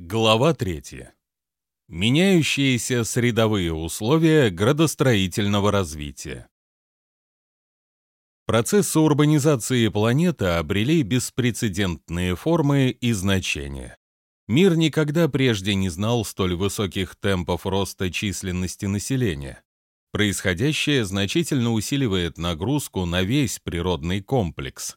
Глава 3. Меняющиеся средовые условия градостроительного развития. Процессы урбанизации планеты обрели беспрецедентные формы и значения. Мир никогда прежде не знал столь высоких темпов роста численности населения. Происходящее значительно усиливает нагрузку на весь природный комплекс.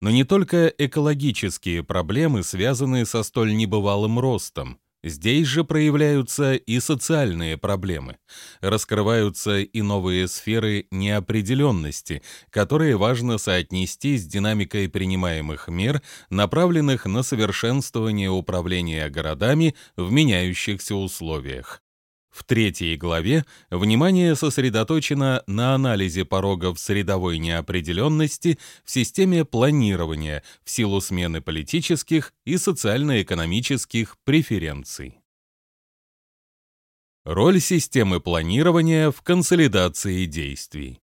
Но не только экологические проблемы связаны со столь небывалым ростом. Здесь же проявляются и социальные проблемы. Раскрываются и новые сферы неопределенности, которые важно соотнести с динамикой принимаемых мер, направленных на совершенствование управления городами в меняющихся условиях. В третьей главе внимание сосредоточено на анализе порогов средовой неопределенности в системе планирования в силу смены политических и социально-экономических преференций. Роль системы планирования в консолидации действий.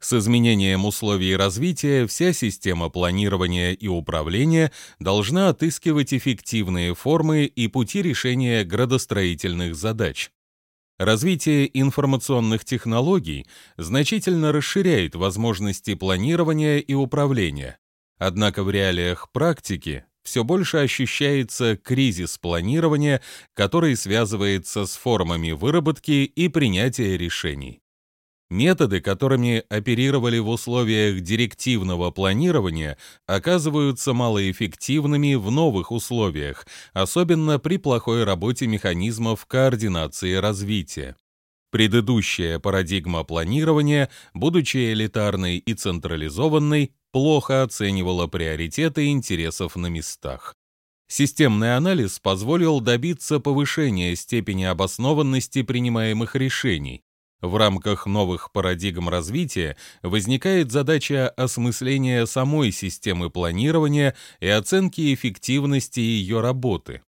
С изменением условий развития вся система планирования и управления должна отыскивать эффективные формы и пути решения градостроительных задач. Развитие информационных технологий значительно расширяет возможности планирования и управления. Однако в реалиях практики все больше ощущается кризис планирования, который связывается с формами выработки и принятия решений. Методы, которыми оперировали в условиях директивного планирования, оказываются малоэффективными в новых условиях, особенно при плохой работе механизмов координации развития. Предыдущая парадигма планирования, будучи элитарной и централизованной, плохо оценивала приоритеты интересов на местах. Системный анализ позволил добиться повышения степени обоснованности принимаемых решений, в рамках новых парадигм развития возникает задача осмысления самой системы планирования и оценки эффективности ее работы.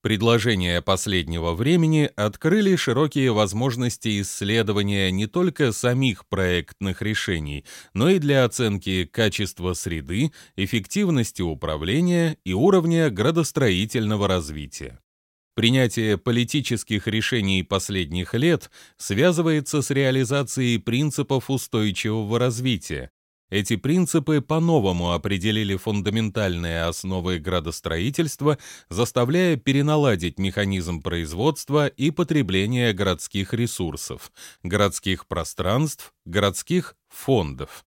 Предложения последнего времени открыли широкие возможности исследования не только самих проектных решений, но и для оценки качества среды, эффективности управления и уровня градостроительного развития. Принятие политических решений последних лет связывается с реализацией принципов устойчивого развития. Эти принципы по-новому определили фундаментальные основы градостроительства, заставляя переналадить механизм производства и потребления городских ресурсов, городских пространств, городских фондов.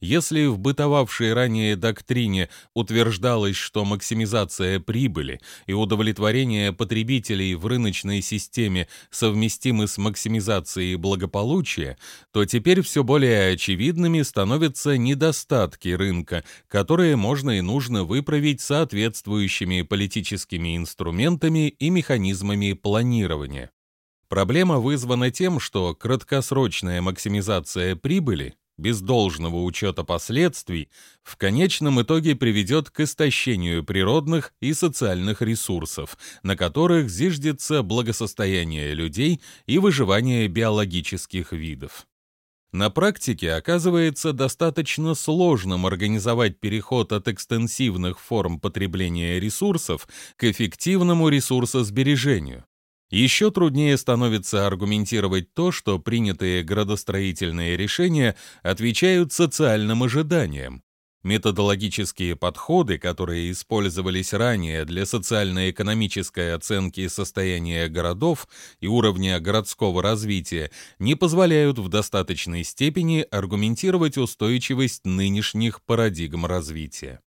Если в бытовавшей ранее доктрине утверждалось, что максимизация прибыли и удовлетворение потребителей в рыночной системе совместимы с максимизацией благополучия, то теперь все более очевидными становятся недостатки рынка, которые можно и нужно выправить соответствующими политическими инструментами и механизмами планирования. Проблема вызвана тем, что краткосрочная максимизация прибыли без должного учета последствий, в конечном итоге приведет к истощению природных и социальных ресурсов, на которых зиждется благосостояние людей и выживание биологических видов. На практике оказывается достаточно сложным организовать переход от экстенсивных форм потребления ресурсов к эффективному ресурсосбережению. Еще труднее становится аргументировать то, что принятые градостроительные решения отвечают социальным ожиданиям. Методологические подходы, которые использовались ранее для социально-экономической оценки состояния городов и уровня городского развития, не позволяют в достаточной степени аргументировать устойчивость нынешних парадигм развития.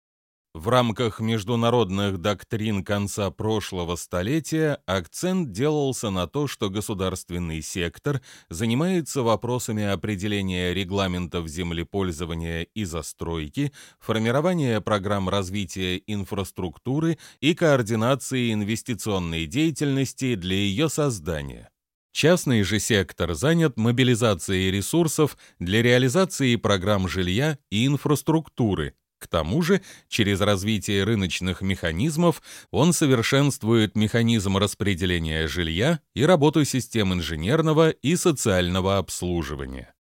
В рамках международных доктрин конца прошлого столетия акцент делался на то, что государственный сектор занимается вопросами определения регламентов землепользования и застройки, формирования программ развития инфраструктуры и координации инвестиционной деятельности для ее создания. Частный же сектор занят мобилизацией ресурсов для реализации программ жилья и инфраструктуры, к тому же, через развитие рыночных механизмов он совершенствует механизм распределения жилья и работу систем инженерного и социального обслуживания.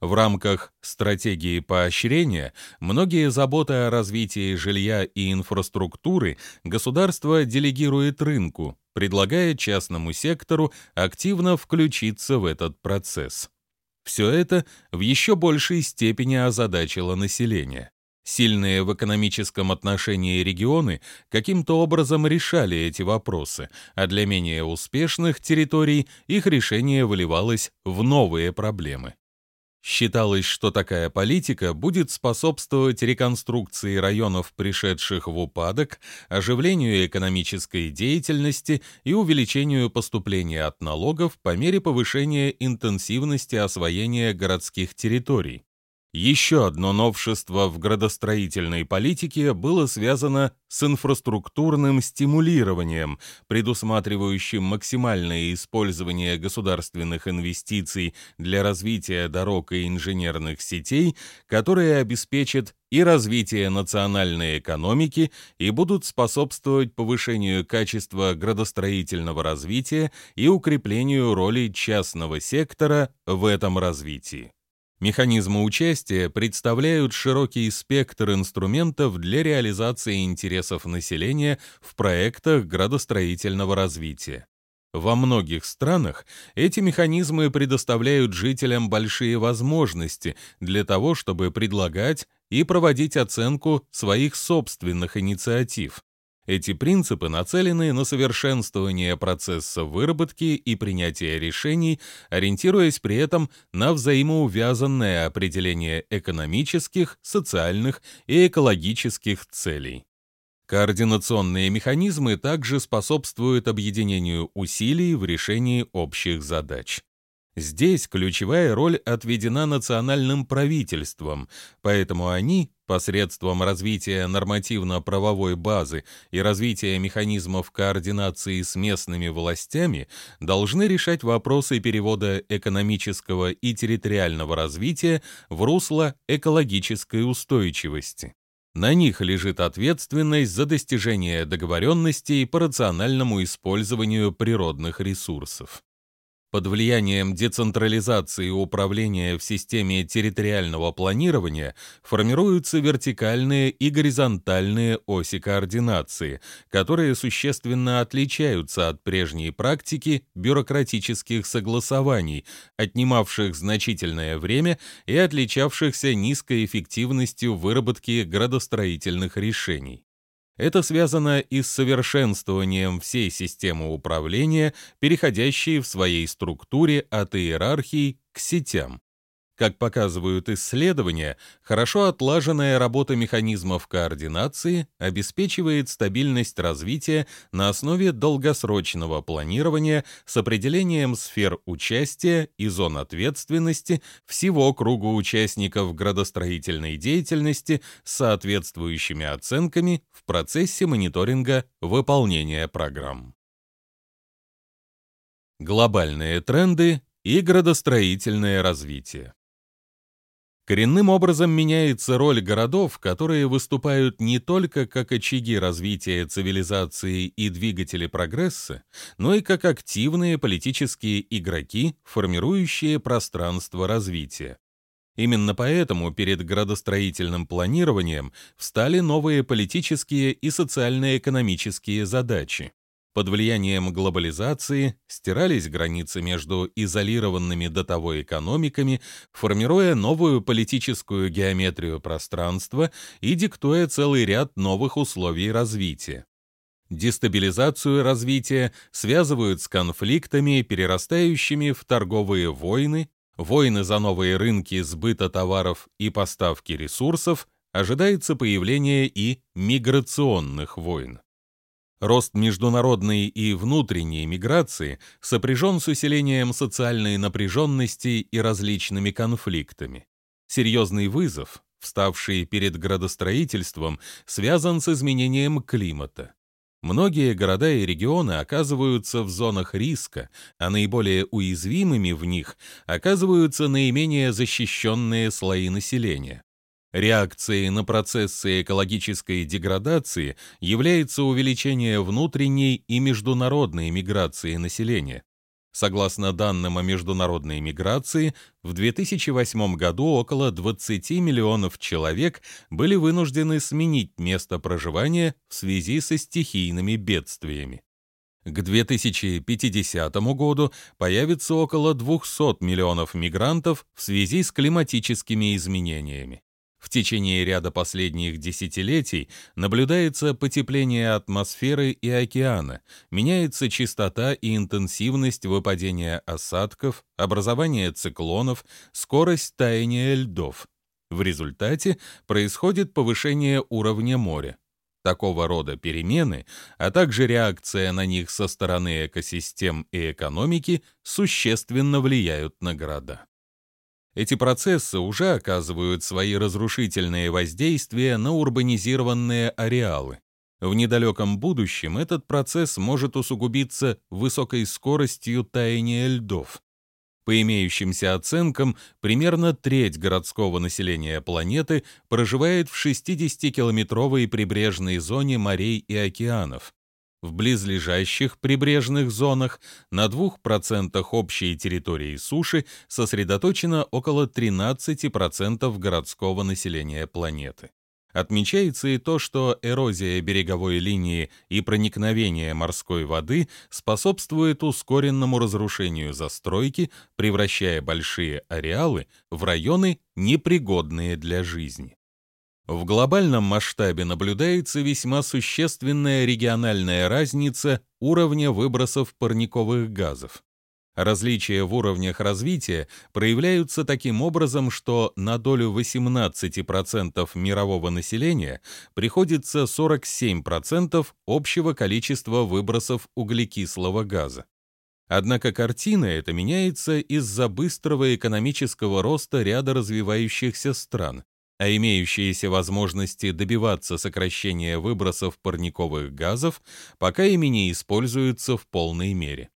В рамках стратегии поощрения многие заботы о развитии жилья и инфраструктуры государство делегирует рынку, предлагая частному сектору активно включиться в этот процесс. Все это в еще большей степени озадачило население. Сильные в экономическом отношении регионы каким-то образом решали эти вопросы, а для менее успешных территорий их решение выливалось в новые проблемы. Считалось, что такая политика будет способствовать реконструкции районов, пришедших в упадок, оживлению экономической деятельности и увеличению поступления от налогов по мере повышения интенсивности освоения городских территорий. Еще одно новшество в градостроительной политике было связано с инфраструктурным стимулированием, предусматривающим максимальное использование государственных инвестиций для развития дорог и инженерных сетей, которые обеспечат и развитие национальной экономики и будут способствовать повышению качества градостроительного развития и укреплению роли частного сектора в этом развитии. Механизмы участия представляют широкий спектр инструментов для реализации интересов населения в проектах градостроительного развития. Во многих странах эти механизмы предоставляют жителям большие возможности для того, чтобы предлагать и проводить оценку своих собственных инициатив, эти принципы нацелены на совершенствование процесса выработки и принятия решений, ориентируясь при этом на взаимоувязанное определение экономических, социальных и экологических целей. Координационные механизмы также способствуют объединению усилий в решении общих задач. Здесь ключевая роль отведена национальным правительствам, поэтому они, посредством развития нормативно-правовой базы и развития механизмов координации с местными властями, должны решать вопросы перевода экономического и территориального развития в русло экологической устойчивости. На них лежит ответственность за достижение договоренностей по рациональному использованию природных ресурсов. Под влиянием децентрализации управления в системе территориального планирования формируются вертикальные и горизонтальные оси координации, которые существенно отличаются от прежней практики бюрократических согласований, отнимавших значительное время и отличавшихся низкой эффективностью выработки градостроительных решений. Это связано и с совершенствованием всей системы управления, переходящей в своей структуре от иерархии к сетям. Как показывают исследования, хорошо отлаженная работа механизмов координации обеспечивает стабильность развития на основе долгосрочного планирования с определением сфер участия и зон ответственности всего круга участников градостроительной деятельности с соответствующими оценками в процессе мониторинга выполнения программ. Глобальные тренды и градостроительное развитие. Коренным образом меняется роль городов, которые выступают не только как очаги развития цивилизации и двигатели прогресса, но и как активные политические игроки, формирующие пространство развития. Именно поэтому перед градостроительным планированием встали новые политические и социально-экономические задачи. Под влиянием глобализации стирались границы между изолированными до того экономиками, формируя новую политическую геометрию пространства и диктуя целый ряд новых условий развития. Дестабилизацию развития связывают с конфликтами, перерастающими в торговые войны, войны за новые рынки сбыта товаров и поставки ресурсов, ожидается появление и миграционных войн. Рост международной и внутренней миграции сопряжен с усилением социальной напряженности и различными конфликтами. Серьезный вызов, вставший перед градостроительством, связан с изменением климата. Многие города и регионы оказываются в зонах риска, а наиболее уязвимыми в них оказываются наименее защищенные слои населения. Реакцией на процессы экологической деградации является увеличение внутренней и международной миграции населения. Согласно данным о международной миграции, в 2008 году около 20 миллионов человек были вынуждены сменить место проживания в связи со стихийными бедствиями. К 2050 году появится около 200 миллионов мигрантов в связи с климатическими изменениями. В течение ряда последних десятилетий наблюдается потепление атмосферы и океана, меняется частота и интенсивность выпадения осадков, образование циклонов, скорость таяния льдов. В результате происходит повышение уровня моря. Такого рода перемены, а также реакция на них со стороны экосистем и экономики существенно влияют на города. Эти процессы уже оказывают свои разрушительные воздействия на урбанизированные ареалы. В недалеком будущем этот процесс может усугубиться высокой скоростью таяния льдов. По имеющимся оценкам, примерно треть городского населения планеты проживает в 60-километровой прибрежной зоне морей и океанов. В близлежащих прибрежных зонах на 2% общей территории суши сосредоточено около 13% городского населения планеты. Отмечается и то, что эрозия береговой линии и проникновение морской воды способствует ускоренному разрушению застройки, превращая большие ареалы в районы, непригодные для жизни. В глобальном масштабе наблюдается весьма существенная региональная разница уровня выбросов парниковых газов. Различия в уровнях развития проявляются таким образом, что на долю 18% мирового населения приходится 47% общего количества выбросов углекислого газа. Однако картина эта меняется из-за быстрого экономического роста ряда развивающихся стран, а имеющиеся возможности добиваться сокращения выбросов парниковых газов пока ими не используются в полной мере.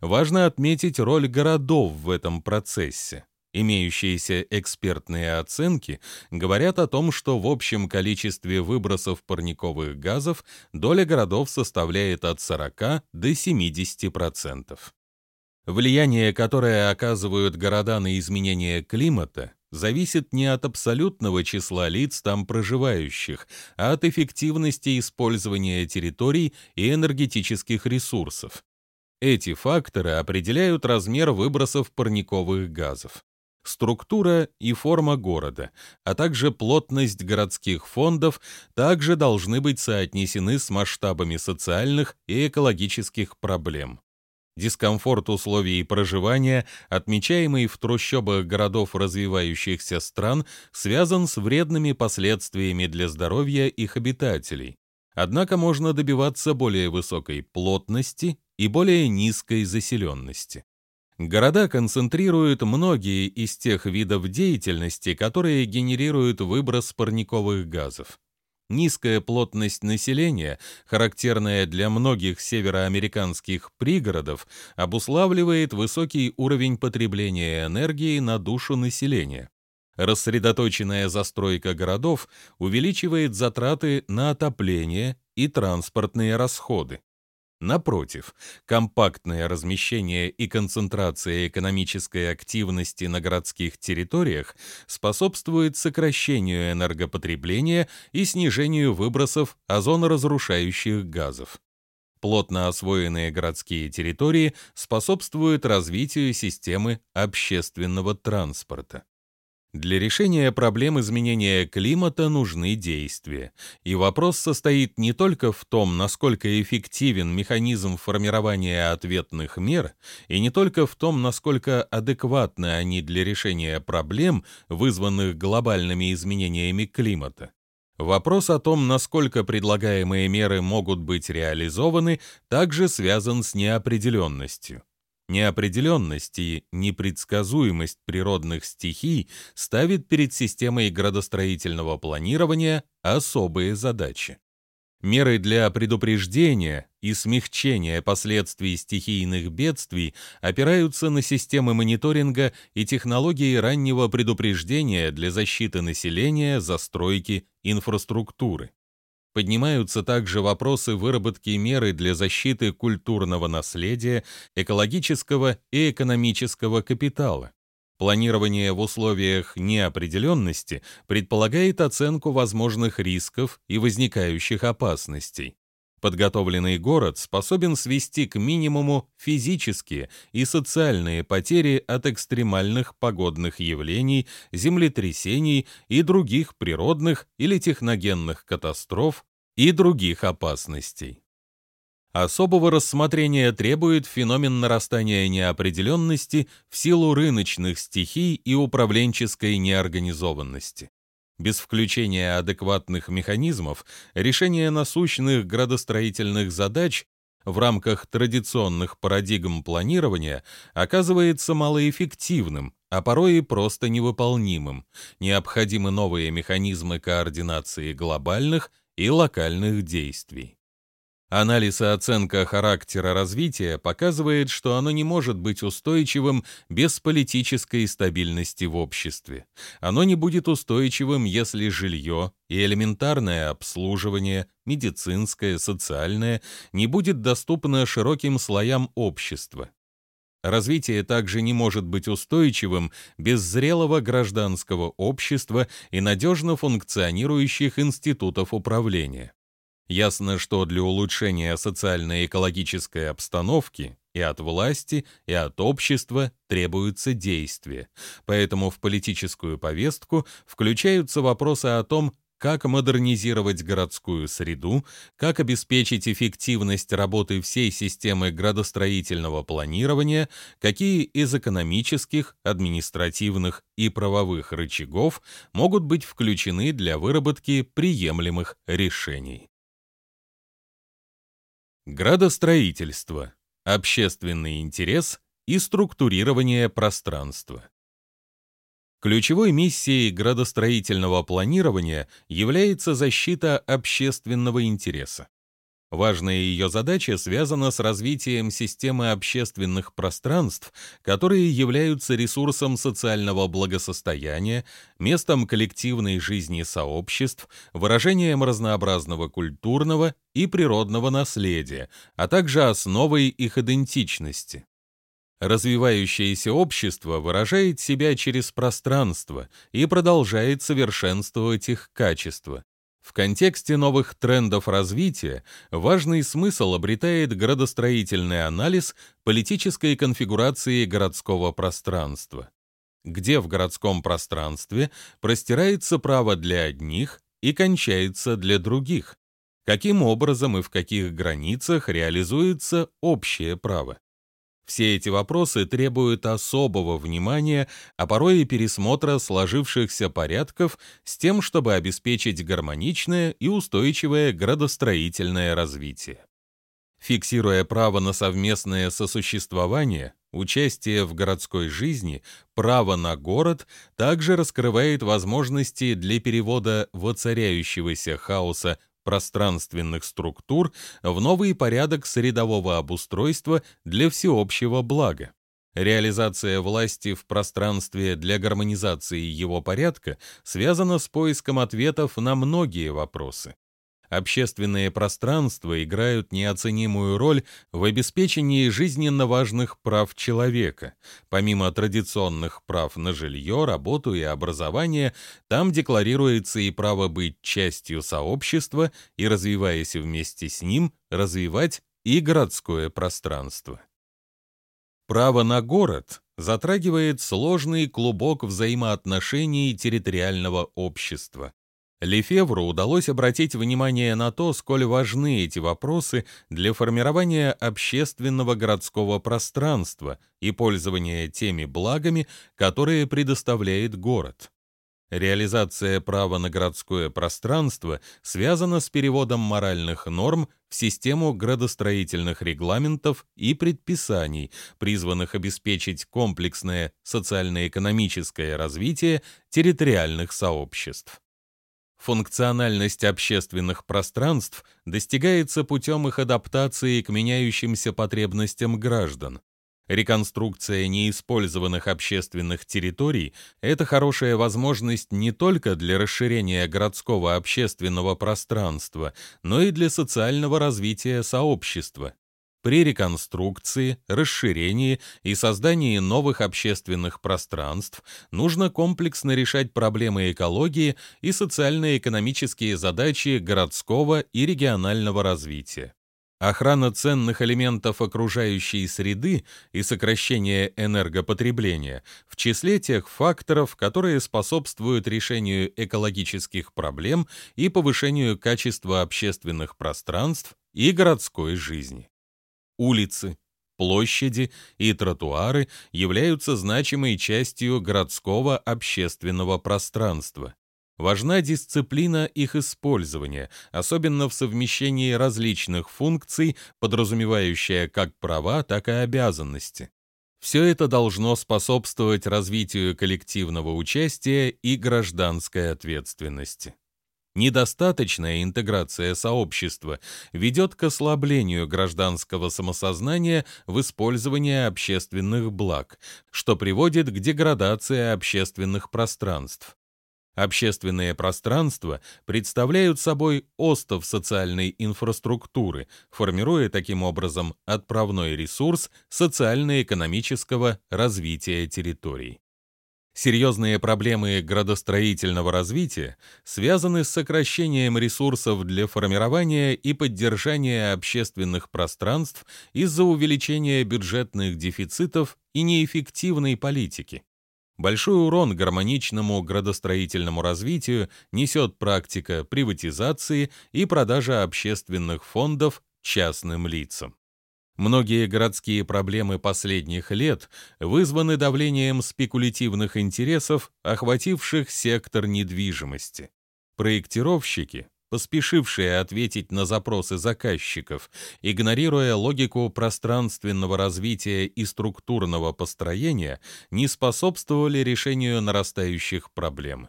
Важно отметить роль городов в этом процессе. Имеющиеся экспертные оценки говорят о том, что в общем количестве выбросов парниковых газов доля городов составляет от 40 до 70%. Влияние, которое оказывают города на изменение климата, зависит не от абсолютного числа лиц там проживающих, а от эффективности использования территорий и энергетических ресурсов. Эти факторы определяют размер выбросов парниковых газов структура и форма города, а также плотность городских фондов также должны быть соотнесены с масштабами социальных и экологических проблем. Дискомфорт условий проживания, отмечаемый в трущобах городов развивающихся стран, связан с вредными последствиями для здоровья их обитателей. Однако можно добиваться более высокой плотности и более низкой заселенности. Города концентрируют многие из тех видов деятельности, которые генерируют выброс парниковых газов. Низкая плотность населения, характерная для многих североамериканских пригородов, обуславливает высокий уровень потребления энергии на душу населения. Рассредоточенная застройка городов увеличивает затраты на отопление и транспортные расходы. Напротив, компактное размещение и концентрация экономической активности на городских территориях способствует сокращению энергопотребления и снижению выбросов озоноразрушающих газов. Плотно освоенные городские территории способствуют развитию системы общественного транспорта. Для решения проблем изменения климата нужны действия. И вопрос состоит не только в том, насколько эффективен механизм формирования ответных мер, и не только в том, насколько адекватны они для решения проблем, вызванных глобальными изменениями климата. Вопрос о том, насколько предлагаемые меры могут быть реализованы, также связан с неопределенностью. Неопределенность и непредсказуемость природных стихий ставит перед системой градостроительного планирования особые задачи. Меры для предупреждения и смягчения последствий стихийных бедствий опираются на системы мониторинга и технологии раннего предупреждения для защиты населения, застройки, инфраструктуры. Поднимаются также вопросы выработки меры для защиты культурного наследия, экологического и экономического капитала. Планирование в условиях неопределенности предполагает оценку возможных рисков и возникающих опасностей. Подготовленный город способен свести к минимуму физические и социальные потери от экстремальных погодных явлений, землетрясений и других природных или техногенных катастроф и других опасностей. Особого рассмотрения требует феномен нарастания неопределенности в силу рыночных стихий и управленческой неорганизованности. Без включения адекватных механизмов решение насущных градостроительных задач в рамках традиционных парадигм планирования оказывается малоэффективным, а порой и просто невыполнимым. Необходимы новые механизмы координации глобальных и локальных действий. Анализ и оценка характера развития показывает, что оно не может быть устойчивым без политической стабильности в обществе. Оно не будет устойчивым, если жилье и элементарное обслуживание, медицинское, социальное, не будет доступно широким слоям общества. Развитие также не может быть устойчивым без зрелого гражданского общества и надежно функционирующих институтов управления. Ясно, что для улучшения социально-экологической обстановки и от власти, и от общества требуются действия. Поэтому в политическую повестку включаются вопросы о том, как модернизировать городскую среду, как обеспечить эффективность работы всей системы градостроительного планирования, какие из экономических, административных и правовых рычагов могут быть включены для выработки приемлемых решений. Градостроительство, общественный интерес и структурирование пространства. Ключевой миссией градостроительного планирования является защита общественного интереса. Важная ее задача связана с развитием системы общественных пространств, которые являются ресурсом социального благосостояния, местом коллективной жизни сообществ, выражением разнообразного культурного и природного наследия, а также основой их идентичности. Развивающееся общество выражает себя через пространство и продолжает совершенствовать их качество. В контексте новых трендов развития важный смысл обретает градостроительный анализ политической конфигурации городского пространства, где в городском пространстве простирается право для одних и кончается для других, каким образом и в каких границах реализуется общее право. Все эти вопросы требуют особого внимания, а порой и пересмотра сложившихся порядков с тем, чтобы обеспечить гармоничное и устойчивое градостроительное развитие. Фиксируя право на совместное сосуществование, участие в городской жизни, право на город также раскрывает возможности для перевода воцаряющегося хаоса пространственных структур в новый порядок средового обустройства для всеобщего блага. Реализация власти в пространстве для гармонизации его порядка связана с поиском ответов на многие вопросы. Общественные пространства играют неоценимую роль в обеспечении жизненно важных прав человека. Помимо традиционных прав на жилье, работу и образование, там декларируется и право быть частью сообщества и, развиваясь вместе с ним, развивать и городское пространство. Право на город затрагивает сложный клубок взаимоотношений территориального общества. Лефевру удалось обратить внимание на то, сколь важны эти вопросы для формирования общественного городского пространства и пользования теми благами, которые предоставляет город. Реализация права на городское пространство связана с переводом моральных норм в систему градостроительных регламентов и предписаний, призванных обеспечить комплексное социально-экономическое развитие территориальных сообществ. Функциональность общественных пространств достигается путем их адаптации к меняющимся потребностям граждан. Реконструкция неиспользованных общественных территорий – это хорошая возможность не только для расширения городского общественного пространства, но и для социального развития сообщества. При реконструкции, расширении и создании новых общественных пространств нужно комплексно решать проблемы экологии и социально-экономические задачи городского и регионального развития. Охрана ценных элементов окружающей среды и сокращение энергопотребления в числе тех факторов, которые способствуют решению экологических проблем и повышению качества общественных пространств и городской жизни. Улицы, площади и тротуары являются значимой частью городского общественного пространства. Важна дисциплина их использования, особенно в совмещении различных функций, подразумевающая как права, так и обязанности. Все это должно способствовать развитию коллективного участия и гражданской ответственности. Недостаточная интеграция сообщества ведет к ослаблению гражданского самосознания в использовании общественных благ, что приводит к деградации общественных пространств. Общественные пространства представляют собой остов социальной инфраструктуры, формируя таким образом отправной ресурс социально-экономического развития территорий. Серьезные проблемы градостроительного развития связаны с сокращением ресурсов для формирования и поддержания общественных пространств из-за увеличения бюджетных дефицитов и неэффективной политики. Большой урон гармоничному градостроительному развитию несет практика приватизации и продажа общественных фондов частным лицам. Многие городские проблемы последних лет вызваны давлением спекулятивных интересов, охвативших сектор недвижимости. Проектировщики поспешившие ответить на запросы заказчиков, игнорируя логику пространственного развития и структурного построения, не способствовали решению нарастающих проблем.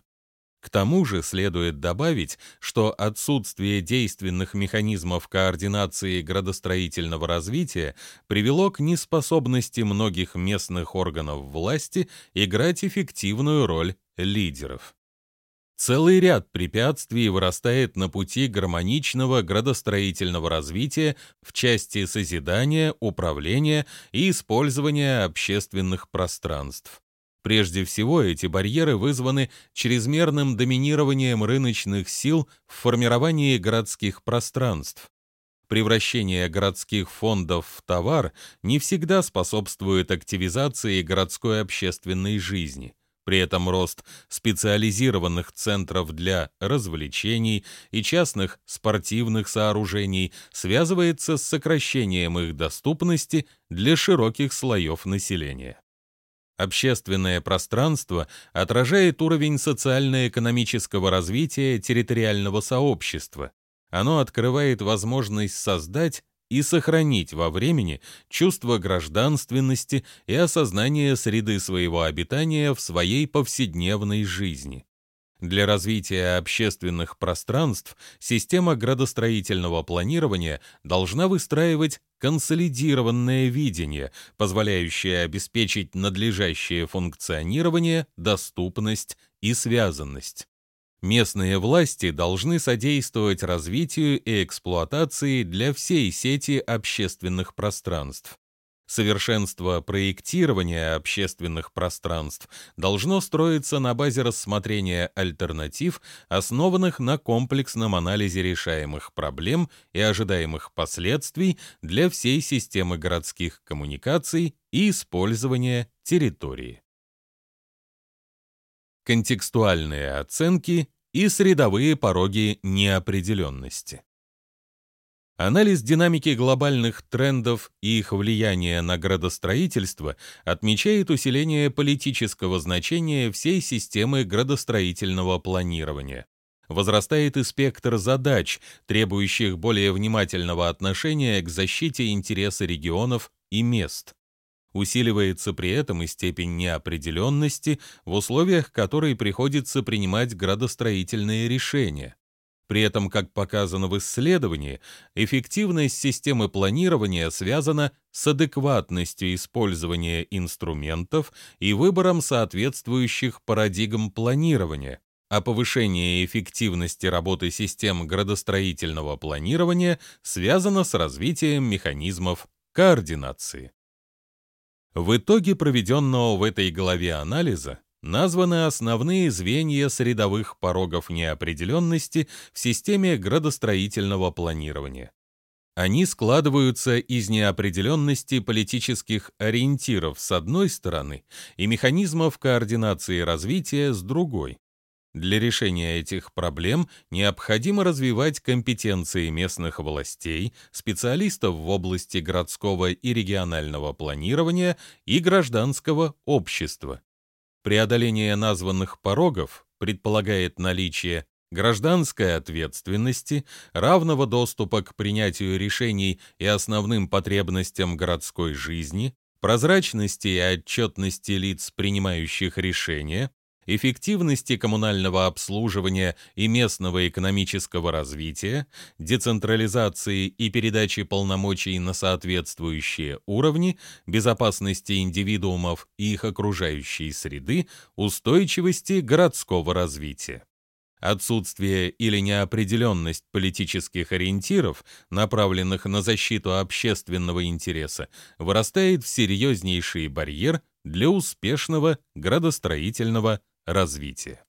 К тому же следует добавить, что отсутствие действенных механизмов координации градостроительного развития привело к неспособности многих местных органов власти играть эффективную роль лидеров. Целый ряд препятствий вырастает на пути гармоничного градостроительного развития в части созидания, управления и использования общественных пространств. Прежде всего, эти барьеры вызваны чрезмерным доминированием рыночных сил в формировании городских пространств. Превращение городских фондов в товар не всегда способствует активизации городской общественной жизни. При этом рост специализированных центров для развлечений и частных спортивных сооружений связывается с сокращением их доступности для широких слоев населения. Общественное пространство отражает уровень социально-экономического развития территориального сообщества. Оно открывает возможность создать и сохранить во времени чувство гражданственности и осознание среды своего обитания в своей повседневной жизни. Для развития общественных пространств система градостроительного планирования должна выстраивать консолидированное видение, позволяющее обеспечить надлежащее функционирование, доступность и связанность. Местные власти должны содействовать развитию и эксплуатации для всей сети общественных пространств. Совершенство проектирования общественных пространств должно строиться на базе рассмотрения альтернатив, основанных на комплексном анализе решаемых проблем и ожидаемых последствий для всей системы городских коммуникаций и использования территории контекстуальные оценки и средовые пороги неопределенности. Анализ динамики глобальных трендов и их влияния на градостроительство отмечает усиление политического значения всей системы градостроительного планирования. Возрастает и спектр задач, требующих более внимательного отношения к защите интереса регионов и мест. Усиливается при этом и степень неопределенности, в условиях которой приходится принимать градостроительные решения. При этом, как показано в исследовании, эффективность системы планирования связана с адекватностью использования инструментов и выбором соответствующих парадигм планирования, а повышение эффективности работы систем градостроительного планирования связано с развитием механизмов координации. В итоге проведенного в этой главе анализа названы основные звенья средовых порогов неопределенности в системе градостроительного планирования. Они складываются из неопределенности политических ориентиров с одной стороны и механизмов координации развития с другой. Для решения этих проблем необходимо развивать компетенции местных властей, специалистов в области городского и регионального планирования и гражданского общества. Преодоление названных порогов предполагает наличие гражданской ответственности, равного доступа к принятию решений и основным потребностям городской жизни, прозрачности и отчетности лиц, принимающих решения, эффективности коммунального обслуживания и местного экономического развития, децентрализации и передачи полномочий на соответствующие уровни, безопасности индивидуумов и их окружающей среды, устойчивости городского развития. Отсутствие или неопределенность политических ориентиров, направленных на защиту общественного интереса, вырастает в серьезнейший барьер для успешного градостроительного развития.